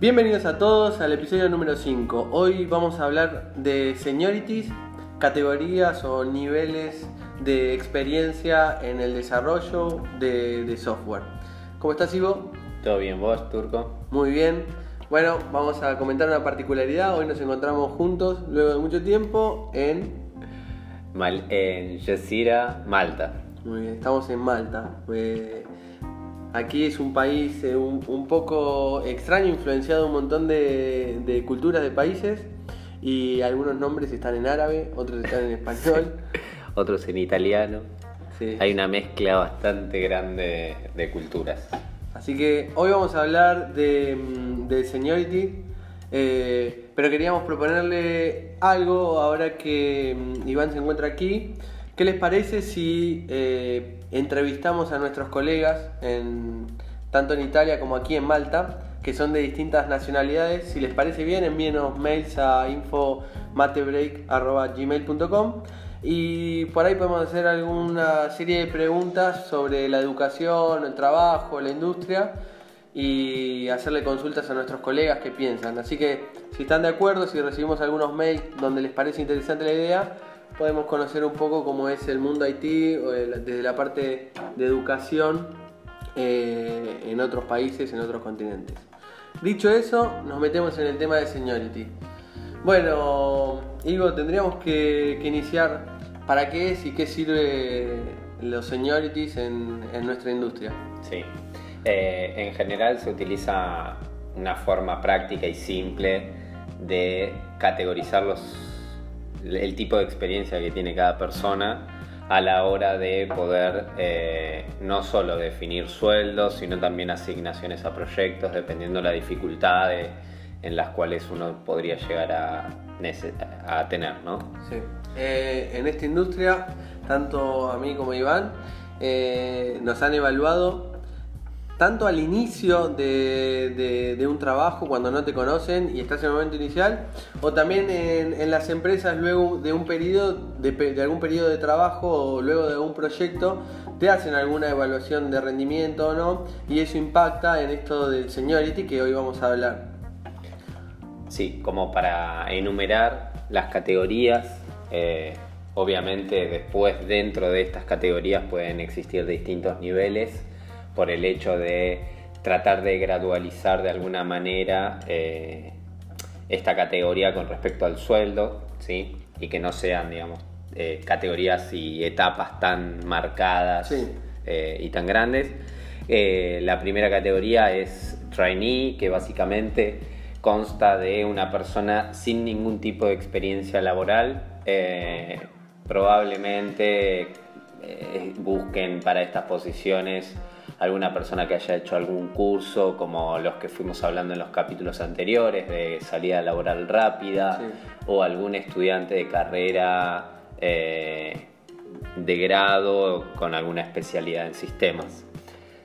Bienvenidos a todos al episodio número 5. Hoy vamos a hablar de seniorities, categorías o niveles de experiencia en el desarrollo de, de software. ¿Cómo estás, Ivo? ¿Todo bien vos, Turco? Muy bien. Bueno, vamos a comentar una particularidad. Hoy nos encontramos juntos, luego de mucho tiempo, en... Mal en Yesira, Malta. Muy bien, estamos en Malta. Eh, aquí es un país eh, un, un poco extraño, influenciado un montón de, de culturas de países y algunos nombres están en árabe, otros están en español. Otros en italiano. Sí. Hay una mezcla bastante grande de culturas. Así que hoy vamos a hablar de, mm, de seniority, eh, pero queríamos proponerle algo ahora que mm, Iván se encuentra aquí. ¿Qué les parece si eh, entrevistamos a nuestros colegas, tanto en Italia como aquí en Malta, que son de distintas nacionalidades? Si les parece bien, envíenos mails a infomatebreak.gmail.com y por ahí podemos hacer alguna serie de preguntas sobre la educación, el trabajo, la industria y hacerle consultas a nuestros colegas que piensan. Así que si están de acuerdo, si recibimos algunos mails donde les parece interesante la idea, podemos conocer un poco cómo es el mundo el- desde la parte de educación eh, en otros países, en otros continentes. Dicho eso, nos metemos en el tema de seniority. Bueno, Ivo, tendríamos que, iniciar para qué es y qué sirve los seniorities en, en nuestra industria. Sí. Eh, en general se utiliza una forma práctica y simple de categorizar los, el tipo de experiencia que tiene cada persona a la hora de poder eh, no solo definir sueldos, sino también asignaciones a proyectos, dependiendo la dificultad en las cuales uno podría llegar a tener, ¿no? Sí. Eh, en esta industria, tanto a mí como a Iván, eh, nos han evaluado tanto al inicio de, un trabajo, cuando no te conocen y estás en el momento inicial, o también en, las empresas luego de un periodo, de, algún periodo de trabajo o luego de algún proyecto, te hacen alguna evaluación de rendimiento o no, y eso impacta en esto del seniority que hoy vamos a hablar. Sí, como para enumerar las categorías. eh, obviamente después dentro de estas categorías pueden existir distintos niveles por el hecho de tratar de gradualizar de alguna manera eh, esta categoría con respecto al sueldo, ¿sí? Y que no sean, digamos, eh, categorías y etapas tan marcadas Sí. eh, y tan grandes. La primera categoría es trainee, que básicamente consta de una persona sin ningún tipo de experiencia laboral. Probablemente busquen para estas posiciones alguna persona que haya hecho algún curso, como los que fuimos hablando en los capítulos anteriores, de salida laboral rápida, Sí. o algún estudiante de carrera eh, de grado con alguna especialidad en sistemas.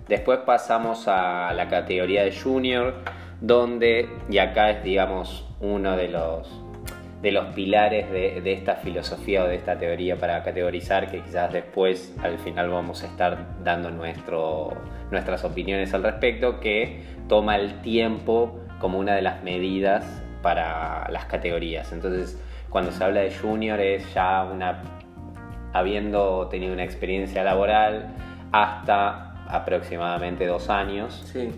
Después pasamos a la categoría de junior, donde, y acá es digamos uno de los, de los pilares de, de esta filosofía o de esta teoría para categorizar, que quizás después al final vamos a estar dando nuestro, nuestras opiniones al respecto, que toma el tiempo como una de las medidas para las categorías. Entonces, cuando se habla de junior es ya una habiendo tenido una experiencia laboral hasta aproximadamente dos años. Sí,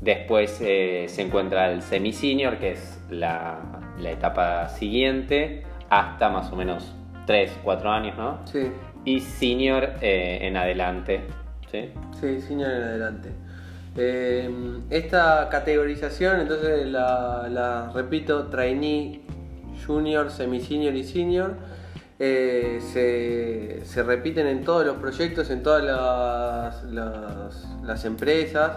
Después eh, se encuentra el semi-senior, que es la, la etapa siguiente, hasta más o menos 3, 4 años, ¿no? sí. Y senior eh, en adelante, ¿sí? Sí, senior en adelante. Eh, esta categorización, entonces la, la repito, trainee, junior, semi-senior y senior, eh, se, se repiten en todos los proyectos, en todas las, las- las empresas.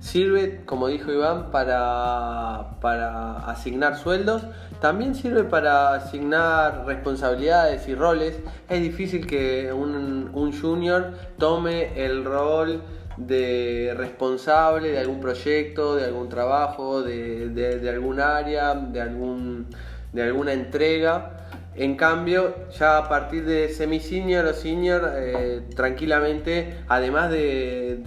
Sirve, como dijo Iván, para, para asignar sueldos. También sirve para asignar responsabilidades y roles. Es difícil que un, un junior tome el rol de responsable de algún proyecto, de algún trabajo, de, de- algún área, de, algún, de alguna entrega. En cambio, ya a partir de semi-senior o senior, eh, tranquilamente, además de,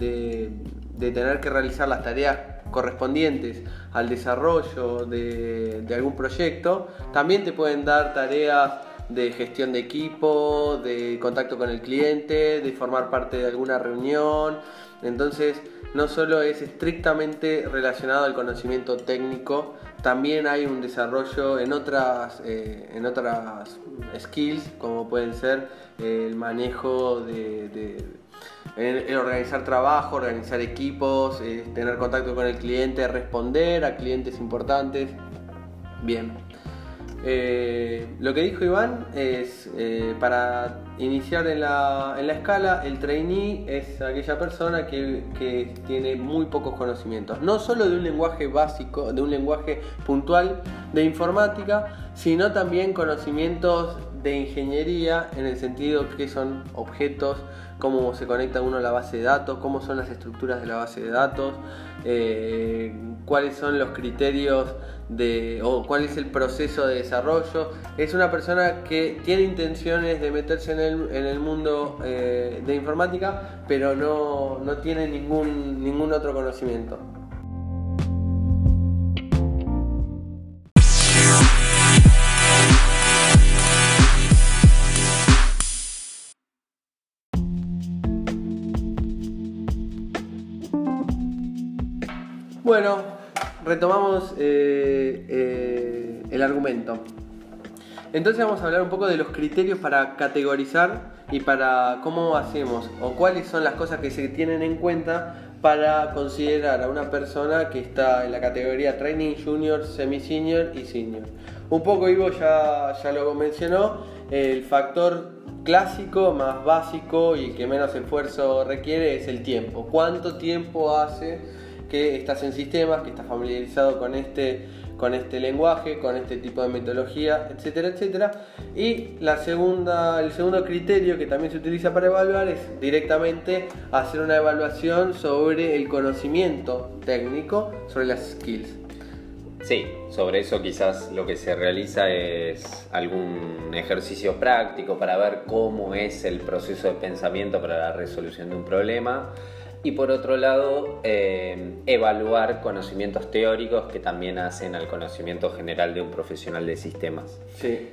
de- tener que realizar las tareas correspondientes al desarrollo de, de algún proyecto, también te pueden dar tareas de gestión de equipo, de contacto con el cliente, de formar parte de alguna reunión. Entonces, no solo es estrictamente relacionado al conocimiento técnico, también hay un desarrollo en otras, eh, en otras skills, como pueden ser el manejo de, organizar trabajo, organizar equipos, eh, tener contacto con el cliente, responder a clientes importantes. Bien. Eh, lo que dijo Iván es, eh, para iniciar en la, escala, el trainee es aquella persona que, que, tiene muy pocos conocimientos, no solo de un lenguaje básico, de un lenguaje puntual de informática, sino también conocimientos de ingeniería en el sentido que son objetos, cómo se conecta uno a la base de datos, cómo son las estructuras de la base de datos, eh, cuáles son los criterios de, o cuál es el proceso de desarrollo. Es una persona que tiene intenciones de meterse en el, mundo eh, de informática, pero no, no tiene ningún, ningún otro conocimiento. Bueno, retomamos eh, eh, el argumento. Entonces vamos a hablar un poco de los criterios para categorizar y para cómo hacemos o cuáles son las cosas que se tienen en cuenta para considerar a una persona que está en la categoría Training Junior, Semi Senior y Senior. Un poco Ivo ya, ya lo mencionó, el factor clásico más básico y que menos esfuerzo requiere es el tiempo. ¿Cuánto tiempo hace? Que estás en sistemas, que estás familiarizado con este, con este lenguaje, con este tipo de metodología, etcétera, etcétera. Y la segunda, el segundo criterio que también se utiliza para evaluar es directamente hacer una evaluación sobre el conocimiento técnico, sobre las skills. Sí, sobre eso quizás lo que se realiza es algún ejercicio práctico para ver cómo es el proceso de pensamiento para la resolución de un problema y por otro lado, eh, evaluar conocimientos teóricos que también hacen al conocimiento general de un profesional de sistemas. Sí.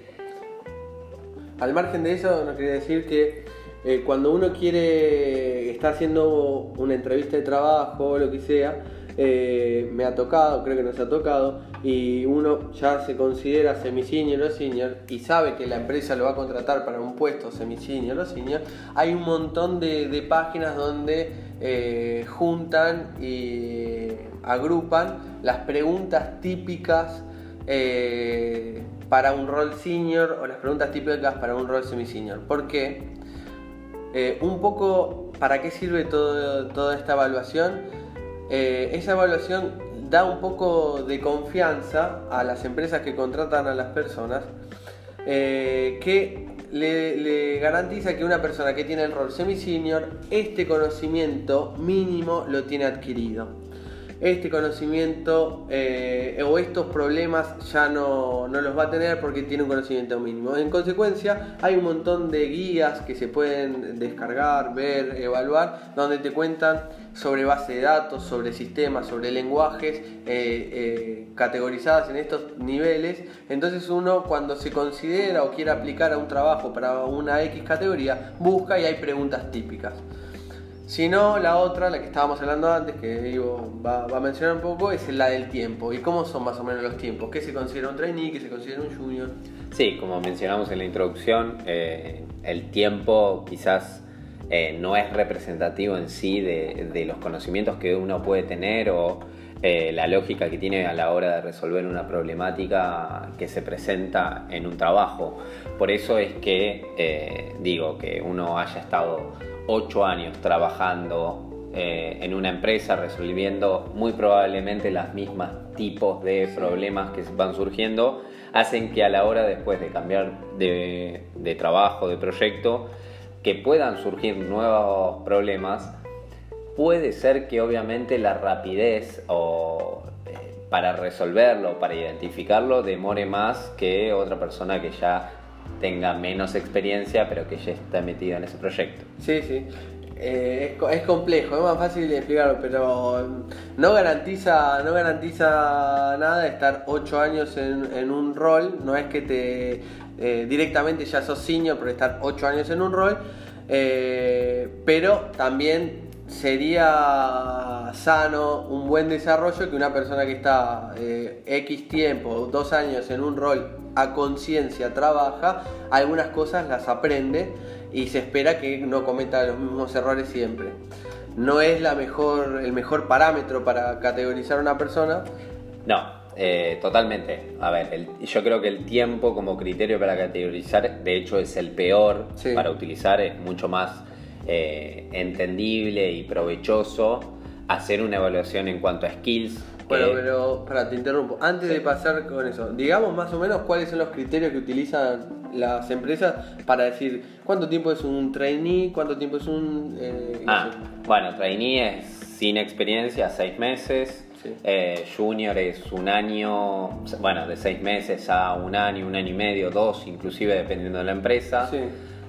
Al margen de eso, no quería decir que eh, cuando uno quiere, está haciendo una entrevista de trabajo o lo que sea, eh, me ha tocado, creo que nos ha tocado, y uno ya se considera semi-senior o senior y sabe que la empresa lo va a contratar para un puesto semi-senior o senior, hay un montón de, páginas donde eh, juntan y agrupan las preguntas típicas eh, para un rol senior o las preguntas típicas para un rol semi-senior. ¿Por qué? un poco, ¿para qué sirve toda esta evaluación? Eh, esa evaluación da un poco de confianza a las empresas que contratan a las personas, eh, que le, garantiza que una persona que tiene el rol semi-senior, este conocimiento mínimo lo tiene adquirido. Este conocimiento eh, o estos problemas ya no, no, los va a tener porque tiene un conocimiento mínimo. En consecuencia, hay un montón de guías que se pueden descargar, ver, evaluar, donde te cuentan sobre base de datos, sobre sistemas, sobre lenguajes eh, eh, categorizadas en estos niveles. Entonces uno cuando se considera o quiere aplicar a un trabajo para una X categoría, busca y hay preguntas típicas. Si no, la otra, la que estábamos hablando antes, que digo, va, a mencionar un poco, es la del tiempo. ¿Y cómo son más o menos los tiempos? ¿Qué se considera un trainee? ¿Qué se considera un junior? Sí, como mencionamos en la introducción, eh, el tiempo quizás eh, no es representativo en sí de, los conocimientos que uno puede tener o eh, la lógica que tiene a la hora de resolver una problemática que se presenta en un trabajo. Por eso es que digo que uno haya estado ocho años trabajando en una empresa resolviendo muy probablemente los mismos tipos de problemas que van surgiendo, hacen que a la hora después de cambiar de, de trabajo, de proyecto, que puedan surgir nuevos problemas, puede ser que obviamente la rapidez o, eh, para resolverlo, para identificarlo, demore más que otra persona que ya tenga menos experiencia, pero que ya está metida en ese proyecto. Sí, sí. eh, es, es complejo, es más fácil de explicarlo, pero no garantiza, no garantiza nada estar 8 años en, en un rol, no es que te eh, directamente ya sos senior por estar 8 años en un rol, eh, pero también sería sano un buen desarrollo que una persona que está eh, X tiempo, dos años en un rol a conciencia trabaja, algunas cosas las aprende y se espera que no cometa los mismos errores siempre. No es la mejor, el mejor parámetro para categorizar a una persona. No, eh, totalmente. A ver, el- yo creo que el tiempo como criterio para categorizar, de hecho, es el peor Sí. para utilizar. Es mucho más eh, entendible y provechoso hacer una evaluación en cuanto a skills. Bueno, que- pero para te interrumpo. Antes Sí. de pasar con eso, digamos más o menos cuáles son los criterios que utilizan las empresas para decir cuánto tiempo es un trainee, cuánto tiempo es un. eh, Ah, bueno, trainee es sin experiencia, seis meses. Sí. Eh, junior es un año, bueno, de seis meses a un año, un año y medio, dos, inclusive dependiendo de la empresa. Sí.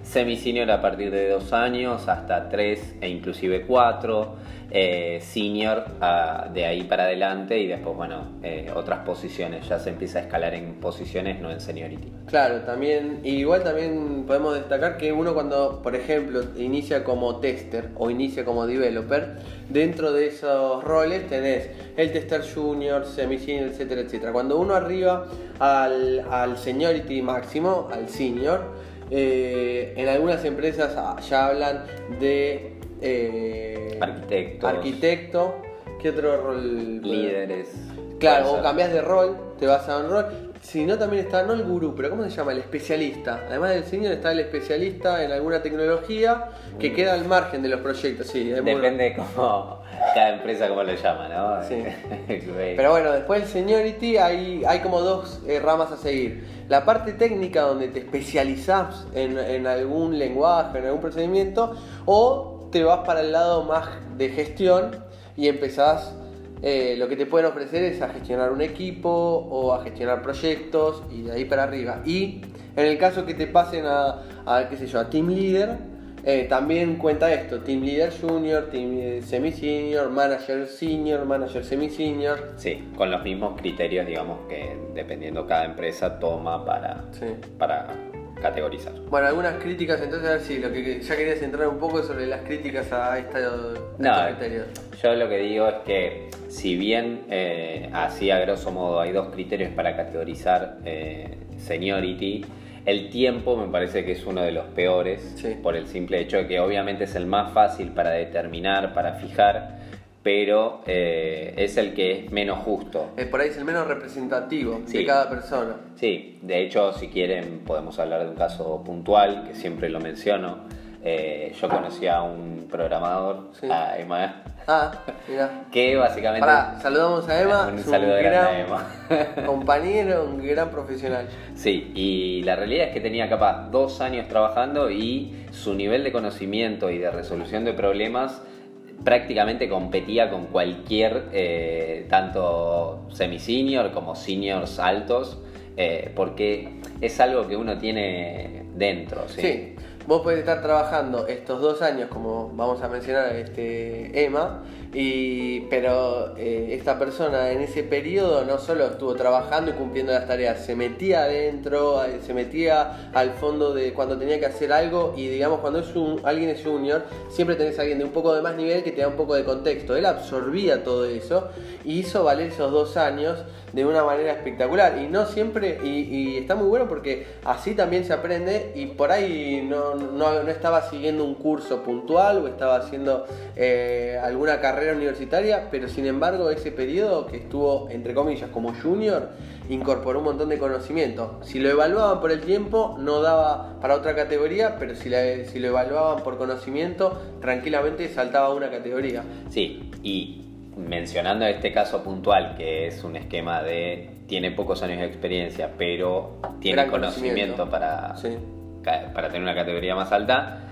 Semi-senior a partir de dos años hasta tres e inclusive cuatro. Eh, senior ah, de ahí para adelante y después, bueno, eh, otras posiciones. Ya se empieza a escalar en posiciones, no en seniority. Claro, también, igual también podemos destacar que uno cuando, por ejemplo, inicia como tester o inicia como developer, dentro de esos roles tenés el tester junior, semi-senior, etcétera, etcétera. Cuando uno arriba al, al seniority máximo, al senior, eh, en algunas empresas ah, ya hablan de eh, Arquitectos. arquitecto, ¿qué otro rol? Líderes. Claro, o cambias de rol, te vas a un rol. Si no, también está, no el gurú, pero ¿cómo se llama? El especialista. Además del senior está el especialista en alguna tecnología que queda al margen de los proyectos. Sí, es muy bueno. Depende cómo cada empresa cómo lo llama, ¿no? Sí. Pero bueno, después del seniority hay, hay como dos eh, ramas a seguir. La parte técnica donde te especializás en, en algún lenguaje, en algún procedimiento, o te vas para el lado más de gestión y empezás, eh, lo que te pueden ofrecer es a gestionar un equipo o a gestionar proyectos y de ahí para arriba. Y en el caso que te pasen a, a qué sé yo, a team leader, eh, también cuenta esto, Team Leader Junior, Team eh, Semi Senior, Manager Senior, Manager Semi Senior. Sí, con los mismos criterios, digamos, que dependiendo cada empresa toma para, Sí. para categorizar. Bueno, algunas críticas, entonces a ver si lo que ya querías entrar un poco sobre las críticas a esta, a No, estos criterios. yo lo que digo es que si bien eh, así a grosso modo hay dos criterios para categorizar eh, seniority, el tiempo me parece que es uno de los peores Sí. por el simple hecho de que obviamente es el más fácil para determinar, para fijar, pero eh, es el que es menos justo. Eh, por ahí es el menos representativo de Sí. cada persona. Sí, de hecho, si quieren, podemos hablar de un caso puntual, que siempre lo menciono. Eh, yo conocí a un programador, Sí. a Emma, Ah, mira. que básicamente... Pará, saludamos a Emma. Un saludo grande gran a Emma. compañero, un gran profesional. Sí, y la realidad es que tenía capaz dos años trabajando y su nivel de conocimiento y de resolución de problemas prácticamente competía con cualquier, eh, tanto semi-senior como seniors altos, eh, porque es algo que uno tiene dentro. Sí. Sí. Vos podés estar trabajando estos dos años, como vamos a mencionar este Emma, y, pero eh, esta persona en ese periodo no solo estuvo trabajando y cumpliendo las tareas, se metía adentro, eh, se metía al fondo de cuando tenía que hacer algo y digamos cuando es un, alguien es junior, siempre tenés a alguien de un poco de más nivel que te da un poco de contexto. Él absorbía todo eso y hizo valer esos dos años de una manera espectacular y no siempre, y, está muy bueno porque así también se aprende y por ahí no, no, no estaba siguiendo un curso puntual o estaba haciendo eh, alguna carrera universitaria, pero sin embargo ese periodo que estuvo entre comillas como junior incorporó un montón de conocimiento. Si lo evaluaban por el tiempo no daba para otra categoría, pero si, la- si lo evaluaban por conocimiento tranquilamente saltaba una categoría. Sí, y mencionando este caso puntual, que es un esquema de tiene pocos años de experiencia, pero tiene Gran conocimiento, conocimiento. para, Sí. para tener una categoría más alta,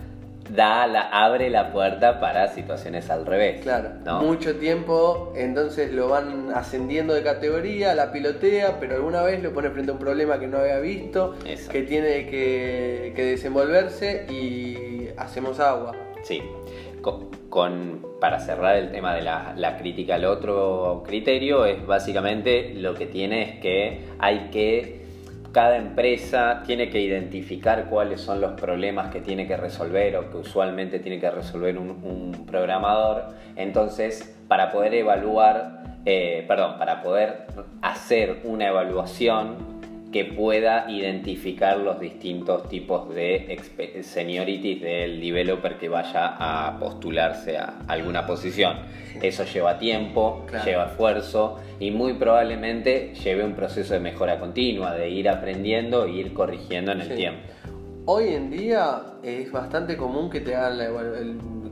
da la, abre la puerta para situaciones al revés. Claro, ¿no? mucho tiempo, entonces lo van ascendiendo de categoría, la pilotea, pero alguna vez lo pone frente a un problema que no había visto, que tiene que, que desenvolverse y hacemos agua. Sí. con, para cerrar el tema de la, la, crítica al otro criterio, es básicamente lo que tiene es que hay que, cada empresa tiene que identificar cuáles son los problemas que tiene que resolver o que usualmente tiene que resolver un, programador. Entonces, para poder evaluar, eh, perdón, para poder hacer una evaluación que pueda identificar los distintos tipos de seniorities del developer que vaya a postularse a alguna posición. Eso lleva tiempo, lleva esfuerzo y muy probablemente lleve un proceso de mejora continua, de ir aprendiendo e ir corrigiendo en el tiempo. Hoy en día es bastante común que te hagan la,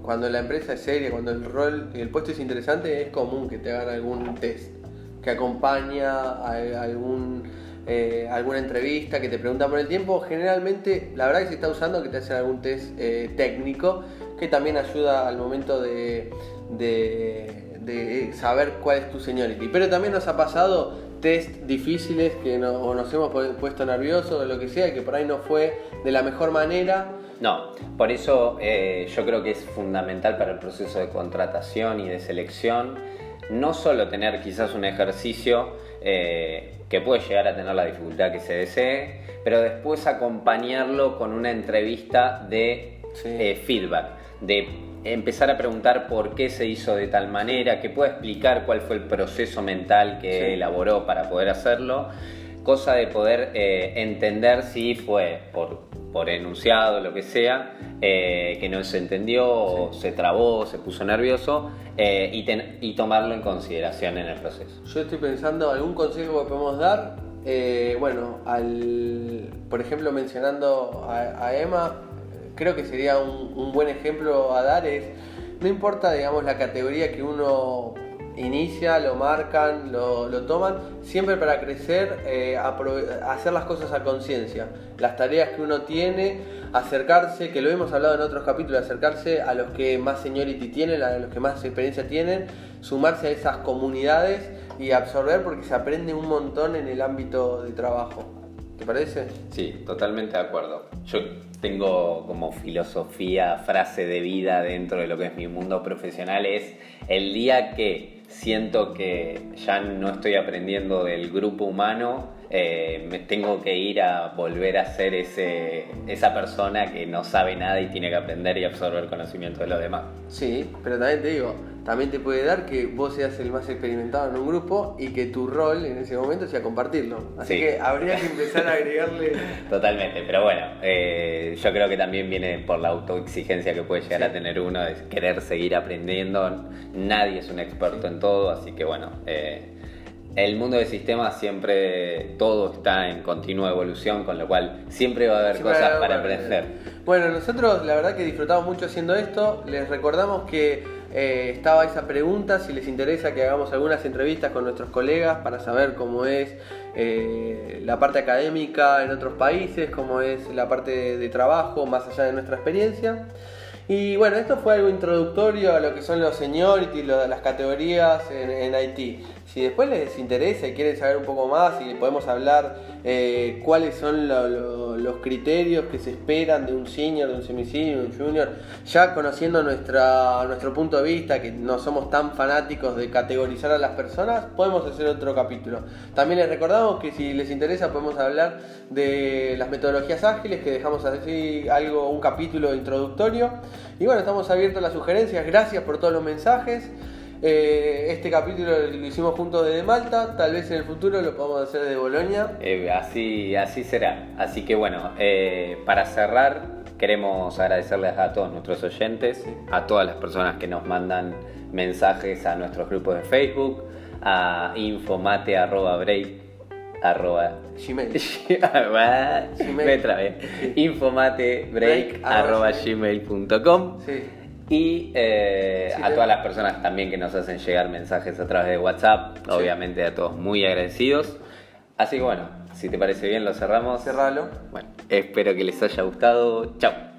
cuando la empresa es seria, cuando el rol y el puesto es interesante, es común que te hagan algún test que acompaña a algún eh, alguna entrevista que te preguntan por el tiempo, generalmente la verdad que se está usando que te hacen algún test eh, técnico que también ayuda al momento de, de, saber cuál es tu seniority. Pero también nos ha pasado test difíciles que no, nos hemos puesto nerviosos o lo que sea, que por ahí no fue de la mejor manera. No, por eso eh, yo creo que es fundamental para el proceso de contratación y de selección no solo tener quizás un ejercicio que puede llegar a tener la dificultad que se desee, pero después acompañarlo con una entrevista de eh, feedback, de empezar a preguntar por qué se hizo de tal manera, que pueda explicar cuál fue el proceso mental que elaboró para poder hacerlo, cosa de poder eh, entender si fue por, por enunciado, lo que sea, eh, que no se entendió, o se trabó, se puso nervioso, eh, y, tomarlo en consideración en el proceso. Yo estoy pensando algún consejo que podemos dar. Bueno, al, por ejemplo, mencionando a, Emma, creo que sería un, buen ejemplo a dar es, no importa, digamos, la categoría que uno inicia, lo marcan, lo, toman, siempre para crecer, eh, hacer las cosas a conciencia, las tareas que uno tiene, acercarse, que lo hemos hablado en otros capítulos, acercarse a los que más seniority tienen, a los que más experiencia tienen, sumarse a esas comunidades y absorber porque se aprende un montón en el ámbito de trabajo. ¿Te parece? Sí, totalmente de acuerdo. Yo tengo como filosofía, frase de vida dentro de lo que es mi mundo profesional, es el día que siento que ya no estoy aprendiendo del grupo humano, eh, me tengo que ir a volver a ser ese, esa persona que no sabe nada y tiene que aprender y absorber conocimiento de los demás. Sí, pero también te digo, también te puede dar que vos seas el más experimentado en un grupo y que tu rol en ese momento sea compartirlo. Así que habría que empezar a agregarle... Totalmente, pero bueno, eh, yo creo que también viene por la autoexigencia que puede llegar a tener uno, de querer seguir aprendiendo. Nadie es un experto en todo, así que bueno... Eh, el mundo de sistemas siempre todo está en continua evolución, con lo cual siempre va a haber cosas para aprender. Bueno, nosotros la verdad que disfrutamos mucho haciendo esto. Les recordamos que eh, estaba esa pregunta, si les interesa que hagamos algunas entrevistas con nuestros colegas para saber cómo es eh, la parte académica en otros países, cómo es la parte de, trabajo más allá de nuestra experiencia. Y bueno, esto fue algo introductorio a lo que son los seniority, las categorías en, en Haití. Si después les interesa y quieren saber un poco más y podemos hablar eh, cuáles son los criterios que se esperan de un senior, de un semisenior, de un junior, ya conociendo nuestra, nuestro punto de vista, que no somos tan fanáticos de categorizar a las personas, podemos hacer otro capítulo. También les recordamos que si les interesa podemos hablar de las metodologías ágiles, que dejamos así algo, un capítulo introductorio. Y bueno, estamos abiertos a las sugerencias, gracias por todos los mensajes. Eh, este capítulo lo hicimos juntos desde Malta, tal vez en el futuro lo podamos hacer de Bolonia. Eh, así, así será. Así que bueno, eh, para cerrar, queremos agradecerles a todos nuestros oyentes, a todas las personas que nos mandan mensajes a nuestros grupos de Facebook, a infomate.break arroba gmail infomatebreak arroba gmail.com sí. Y eh, a todas las personas también que nos hacen llegar mensajes a través de WhatsApp, obviamente a todos muy agradecidos. Así que bueno, si te parece bien lo cerramos. Cerralo. Bueno, espero que les haya gustado. Chao.